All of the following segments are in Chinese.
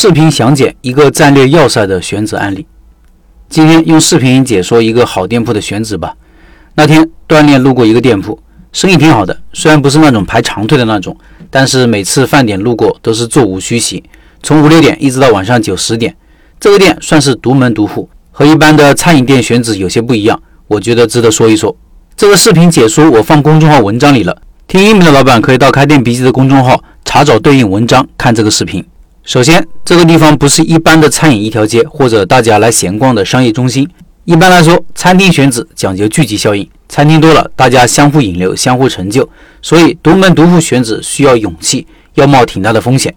视频详解一个战略要塞的选址案例。今天用视频解说一个好店铺的选址吧。那天锻炼路过一个店铺，生意挺好的，虽然不是那种排长队的那种，但是每次饭点路过都是座无虚席，从五六点一直到晚上九十点。这个店算是独门独户，和一般的餐饮店选址有些不一样，我觉得值得说一说。这个视频解说我放公众号文章里了，听音频的老板可以到开店笔记的公众号查找对应文章看这个视频。首先，这个地方不是一般的餐饮一条街或者大家来闲逛的商业中心。一般来说，餐厅选址讲究聚集效应，餐厅多了，大家相互引流、相互成就。所以，独门独户选址需要勇气，要冒挺大的风险。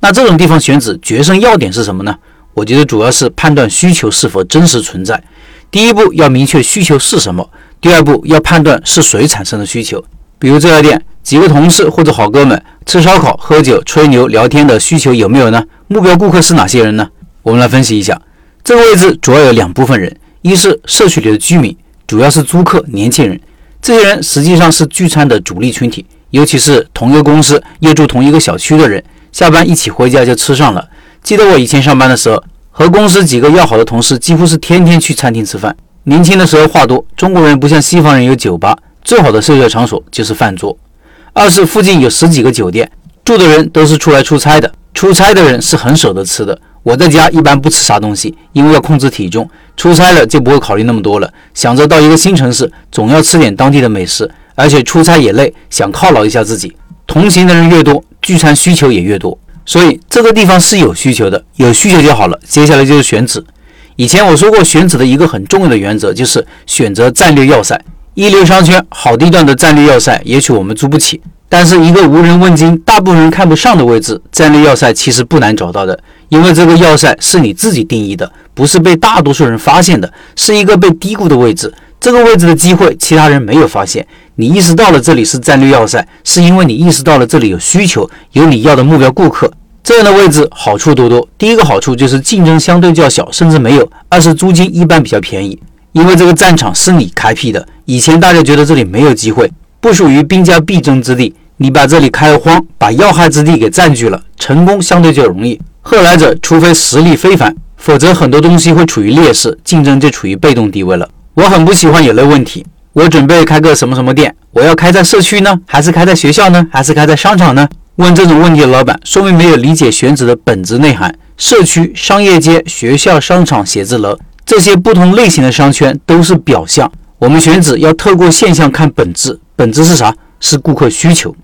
那这种地方选址决胜要点是什么呢？我觉得主要是判断需求是否真实存在。第一步要明确需求是什么，第二步要判断是谁产生的需求。比如这家店。几个同事或者好哥们吃烧烤、喝酒、吹牛、聊天的需求有没有呢？目标顾客是哪些人呢？我们来分析一下。这个位置主要有两部分人：一是社区里的居民，主要是租客、年轻人。这些人实际上是聚餐的主力群体，尤其是同一个公司、业住同一个小区的人，下班一起回家就吃上了。记得我以前上班的时候，和公司几个要好的同事，几乎是天天去餐厅吃饭。年轻的时候话多，中国人不像西方人有酒吧，最好的社交场所就是饭桌。二是附近有十几个酒店，住的人都是出来出差的。出差的人是很舍得吃的。我在家一般不吃啥东西，因为要控制体重。出差了就不会考虑那么多了，想着到一个新城市，总要吃点当地的美食。而且出差也累，想犒劳一下自己。同行的人越多，聚餐需求也越多。所以这个地方是有需求的，有需求就好了。接下来就是选址。以前我说过，选址的一个很重要的原则就是选择战略要塞。一流商圈好地段的战略要塞，也许我们租不起，但是一个无人问津、大部分人看不上的位置，战略要塞其实不难找到的。因为这个要塞是你自己定义的，不是被大多数人发现的，是一个被低估的位置。这个位置的机会，其他人没有发现。你意识到了这里是战略要塞，是因为你意识到了这里有需求，有你要的目标顾客。这样的位置好处多多。第一个好处就是竞争相对较小，甚至没有；二是租金一般比较便宜。因为这个战场是你开辟的，以前大家觉得这里没有机会，不属于兵家必争之地，你把这里开荒，把要害之地给占据了，成功相对就容易。后来者，除非实力非凡，否则很多东西会处于劣势，竞争就处于被动地位了。我很不喜欢有类问题，我准备开个什么什么店，我要开在社区呢，还是开在学校呢，还是开在商场呢？问这种问题的老板，说明没有理解选址的本质内涵。社区、商业街、学校、商场、写字楼。这些不同类型的商圈都是表象，我们选址要透过现象看本质。本质是啥？是顾客需求。